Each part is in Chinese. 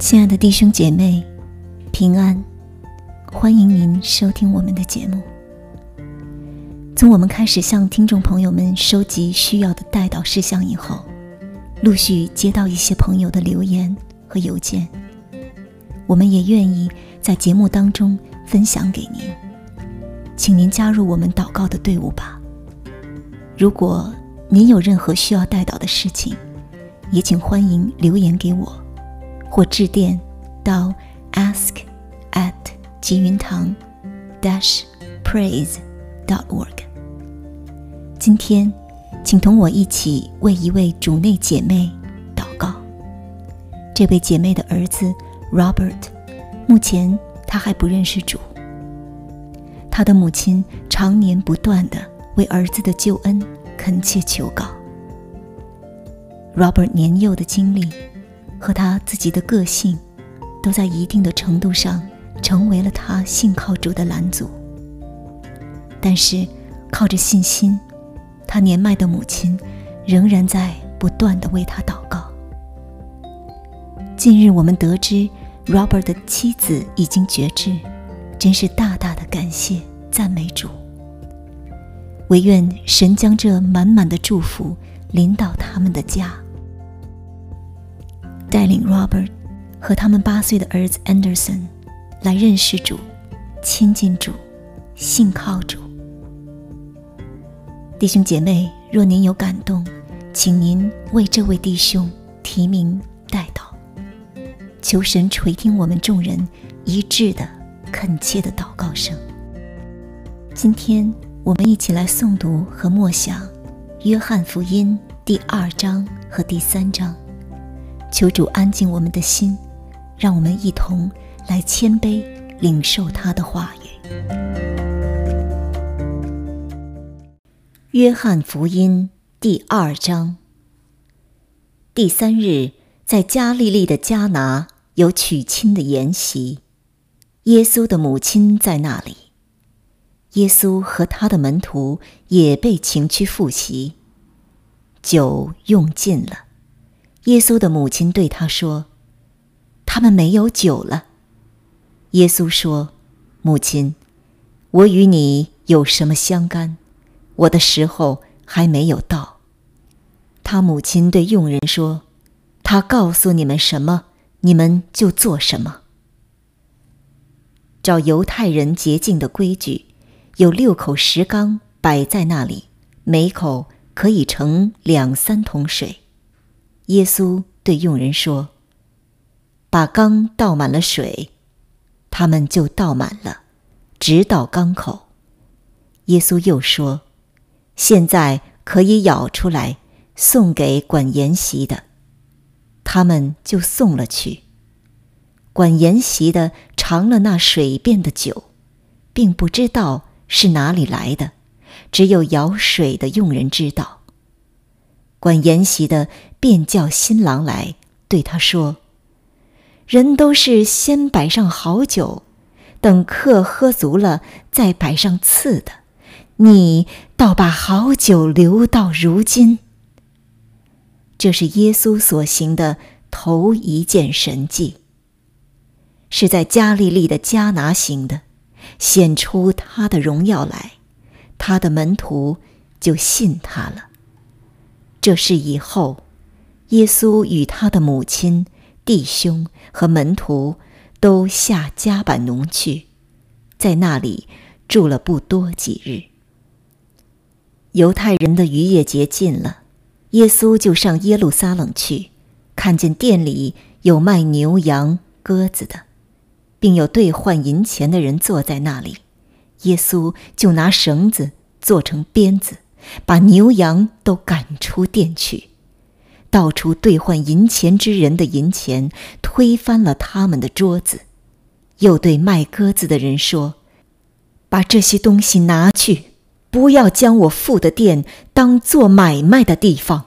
亲爱的弟兄姐妹，平安！欢迎您收听我们的节目。从我们开始向听众朋友们收集需要的代祷事项以后，陆续接到一些朋友的留言和邮件，我们也愿意在节目当中分享给您，请您加入我们祷告的队伍吧。如果您有任何需要代祷的事情，也请欢迎留言给我。或致电到 ask at 吉云堂 dash praise dot org。今天，请同我一起为一位主内姐妹祷告。这位姐妹的儿子 Robert，目前他还不认识主。他的母亲常年不断的为儿子的救恩恳切求告。Robert 年幼的经历。和他自己的个性，都在一定的程度上成为了他信靠主的拦阻。但是，靠着信心，他年迈的母亲仍然在不断的为他祷告。近日，我们得知 Robert 的妻子已经绝志，真是大大的感谢赞美主。唯愿神将这满满的祝福临到他们的家。带领 Robert 和他们八岁的儿子 Anderson 来认识主、亲近主、信靠主。弟兄姐妹，若您有感动，请您为这位弟兄提名代祷，求神垂听我们众人一致的恳切的祷告声。今天我们一起来诵读和默想《约翰福音》第二章和第三章。求主安静我们的心，让我们一同来谦卑领受他的话语。约翰福音第二章。第三日，在加利利的迦拿有娶亲的筵席，耶稣的母亲在那里，耶稣和他的门徒也被请去赴席，酒用尽了。耶稣的母亲对他说：“他们没有酒了。”耶稣说：“母亲，我与你有什么相干？我的时候还没有到。”他母亲对佣人说：“他告诉你们什么，你们就做什么。”照犹太人洁净的规矩，有六口石缸摆在那里，每口可以盛两三桶水。耶稣对佣人说：“把缸倒满了水，他们就倒满了，直到缸口。”耶稣又说：“现在可以舀出来，送给管筵席的。”他们就送了去。管筵席的尝了那水变的酒，并不知道是哪里来的，只有舀水的佣人知道。管筵席的便叫新郎来，对他说：“人都是先摆上好酒，等客喝足了再摆上次的，你倒把好酒留到如今。”这是耶稣所行的头一件神迹，是在加利利的迦拿行的，显出他的荣耀来，他的门徒就信他了。这是以后，耶稣与他的母亲、弟兄和门徒都下加百农去，在那里住了不多几日。犹太人的逾越节近了，耶稣就上耶路撒冷去，看见店里有卖牛羊鸽子的，并有兑换银钱的人坐在那里，耶稣就拿绳子做成鞭子。把牛羊都赶出店去，到处兑换银钱之人的银钱，推翻了他们的桌子，又对卖鸽子的人说：“把这些东西拿去，不要将我父的店当做买卖的地方。”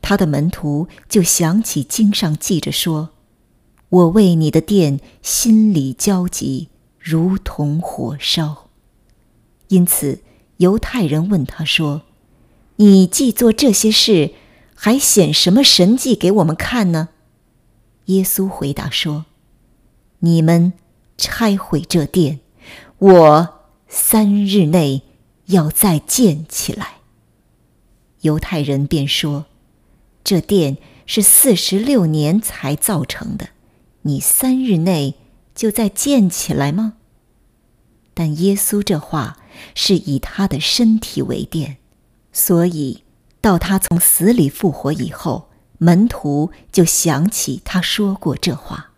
他的门徒就想起经上记着说：“我为你的店心里焦急，如同火烧。”因此。犹太人问他说：“你既做这些事，还显什么神迹给我们看呢？”耶稣回答说：“你们拆毁这殿，我三日内要再建起来。”犹太人便说：“这殿是四十六年才造成的，你三日内就再建起来吗？”但耶稣这话是以他的身体为殿，所以到他从死里复活以后。门徒就想起他说过这话，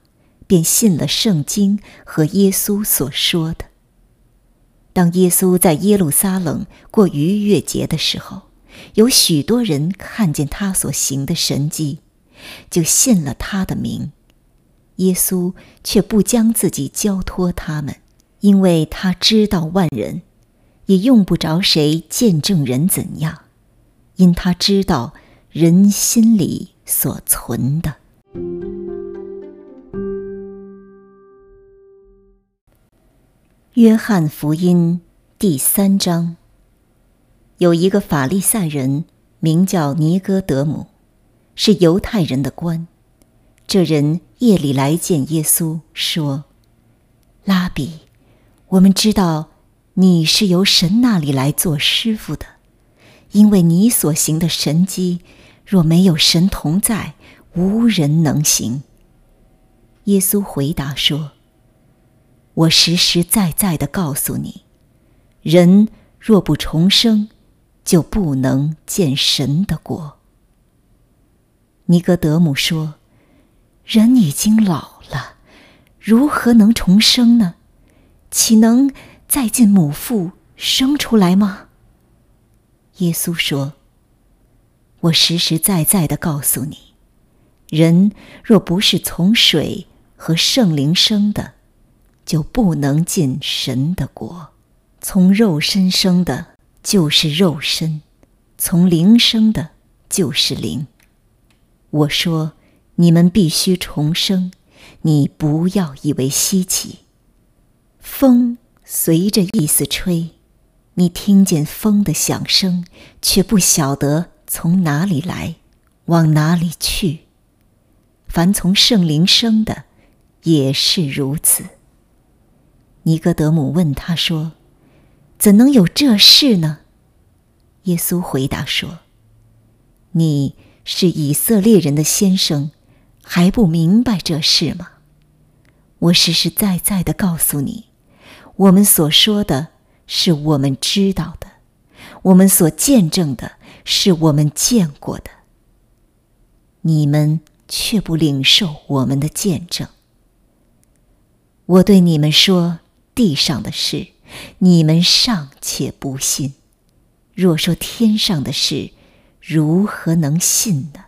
便信了圣经和耶稣所说的。当耶稣在耶路撒冷过逾越节的时候，有许多人看见他所行的神迹，就信了他的名。耶稣却不将自己交托他们，因为他知道万人，也用不着谁见证人怎样，因他知道。人心里所存的。约翰福音第三章，有一个法利赛人名叫尼哥德姆，是犹太人的官。这人夜里来见耶稣，说：“拉比，我们知道你是由神那里来做师傅的。”因为你所行的神迹，若没有神同在，无人能行。耶稣回答说：“我实实在在的告诉你，人若不重生，就不能见神的国。”尼格德姆说：“人已经老了，如何能重生呢？岂能再进母腹生出来吗？”耶稣说：“我实实在在的告诉你，人若不是从水和圣灵生的，就不能进神的国。从肉身生的，就是肉身；从灵生的，就是灵。我说，你们必须重生，你不要以为稀奇。风随着意思吹。”你听见风的响声，却不晓得从哪里来，往哪里去。凡从圣灵生的，也是如此。尼哥德姆问他说：“怎能有这事呢？”耶稣回答说：“你是以色列人的先生，还不明白这事吗？我实实在在的告诉你，我们所说的。”是我们知道的，我们所见证的，是我们见过的。你们却不领受我们的见证。我对你们说地上的事，你们尚且不信；若说天上的事，如何能信呢？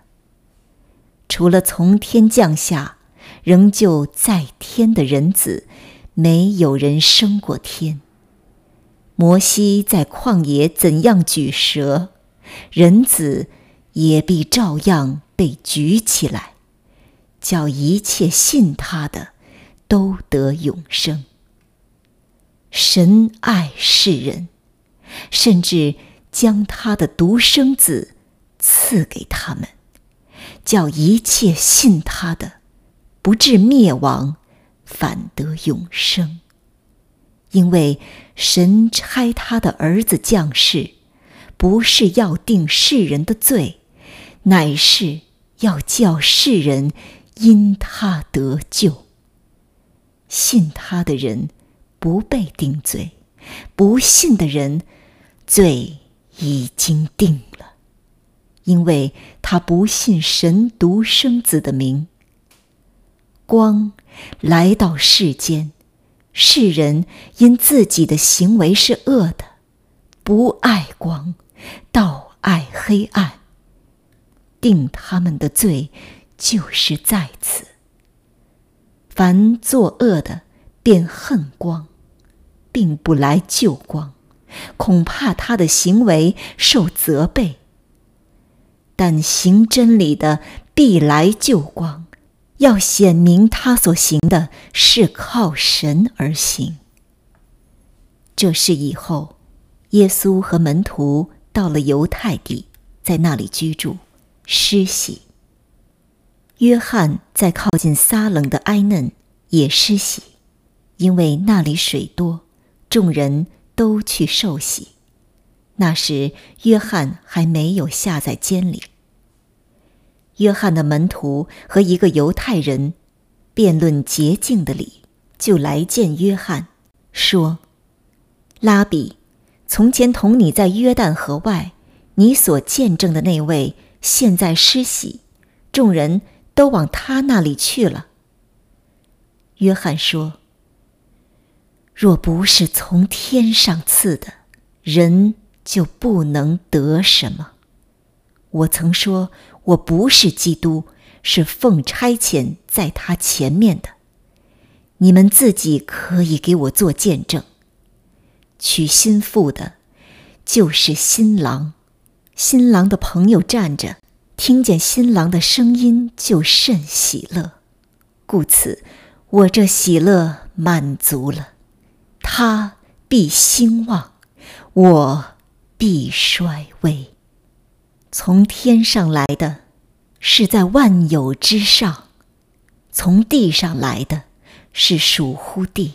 除了从天降下，仍旧在天的人子，没有人升过天。摩西在旷野怎样举蛇，人子也必照样被举起来，叫一切信他的都得永生。神爱世人，甚至将他的独生子赐给他们，叫一切信他的不至灭亡，反得永生。因为神差他的儿子降世，不是要定世人的罪，乃是要叫世人因他得救。信他的人不被定罪，不信的人罪已经定了，因为他不信神独生子的名。光来到世间。世人因自己的行为是恶的，不爱光，倒爱黑暗。定他们的罪，就是在此。凡作恶的，便恨光，并不来救光，恐怕他的行为受责备。但行真理的，必来救光。要显明他所行的是靠神而行。这是以后，耶稣和门徒到了犹太地，在那里居住，施洗。约翰在靠近撒冷的埃嫩也施洗，因为那里水多，众人都去受洗。那时约翰还没有下在监里。约翰的门徒和一个犹太人辩论洁净的理，就来见约翰，说：“拉比，从前同你在约旦河外，你所见证的那位，现在施洗，众人。”都往他那里去了。约翰说：“若不是从天上赐的，人就不能得什么。我曾说我不是基督，是奉差遣在他前面的。你们自己可以给我做见证。娶新妇的，就是新郎，新郎的朋友站着。”听见新郎的声音就甚喜乐，故此我这喜乐满足了。他必兴旺，我必衰微。从天上来的，是在万有之上；从地上来的，是属乎地。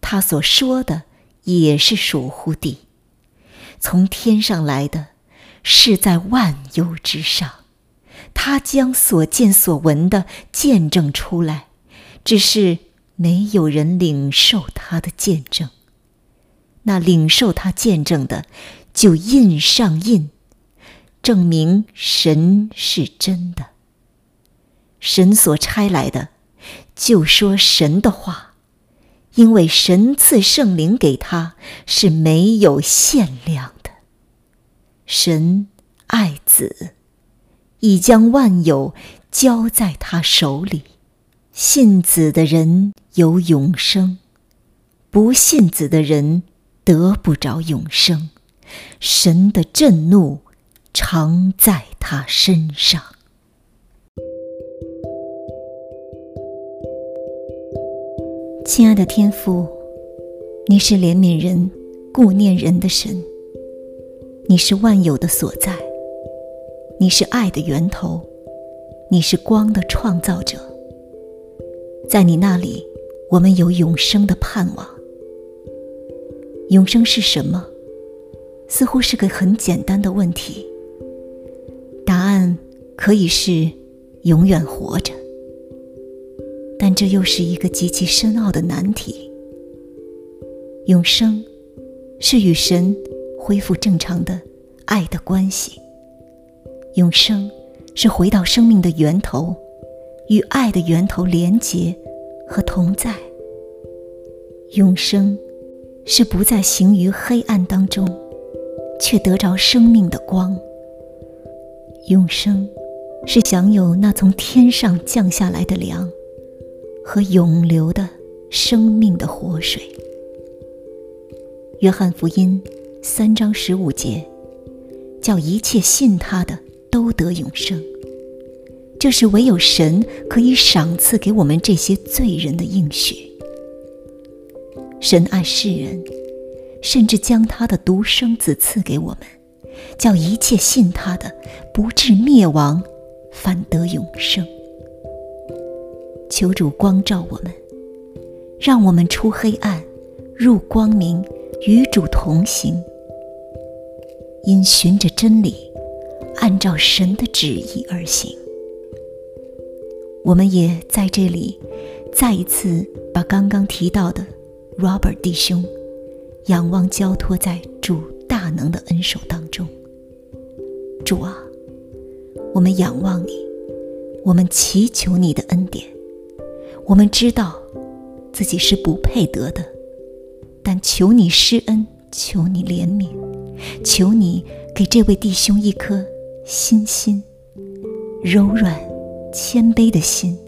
他所说的也是属乎地。从天上来的。是在万有之上，他将所见所闻的见证出来，只是没有人领受他的见证。那领受他见证的，就印上印，证明神是真的。神所差来的，就说神的话，因为神赐圣灵给他是没有限量的。神爱子，已将万有交在他手里。信子的人有永生，不信子的人得不着永生。神的震怒常在他身上。亲爱的天父，你是怜悯人、顾念人的神。你是万有的所在，你是爱的源头，你是光的创造者。在你那里，我们有永生的盼望。永生是什么？似乎是个很简单的问题。可以是永远活着，但这又是一个极其深奥的难题。永生是与神。恢复正常的爱的关系，永生是回到生命的源头，与爱的源头连结和同在。永生是不再行于黑暗当中，却得着生命的光。永生是享有那从天上降下来的粮和永流的生命的活水。约翰福音。三章十五节，叫一切信他的都得永生。这是唯有神可以赏赐给我们这些罪人的应许。神爱世人，甚至将他的独生子赐给我们，叫一切信他的不至灭亡，反得永生。求主光照我们，让我们出黑暗，入光明，与主同行。因循着真理，按照神的旨意而行。我们也在这里再一次把刚刚提到的 Robert 弟兄仰望交托在主大能的恩手当中。主啊，我们仰望你，我们祈求你的恩典。我们知道自己是不配得的，但求你施恩，求你怜悯。求你给这位弟兄一颗心心柔软、谦卑的心。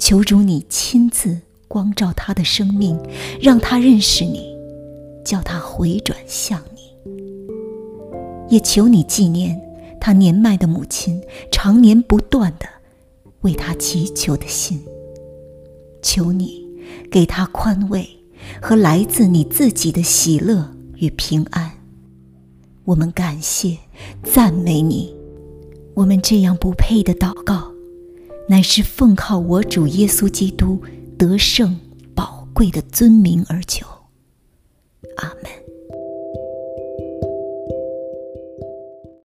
求主你亲自光照他的生命，让他认识你，叫他回转向你。也求你纪念他年迈的母亲常年不断的为他祈求的心。求你给他宽慰和来自你自己的喜乐与平安。我们感谢、赞美你，我们这样不配的祷告，乃是奉靠我主耶稣基督得胜宝贵的尊名而求。阿门。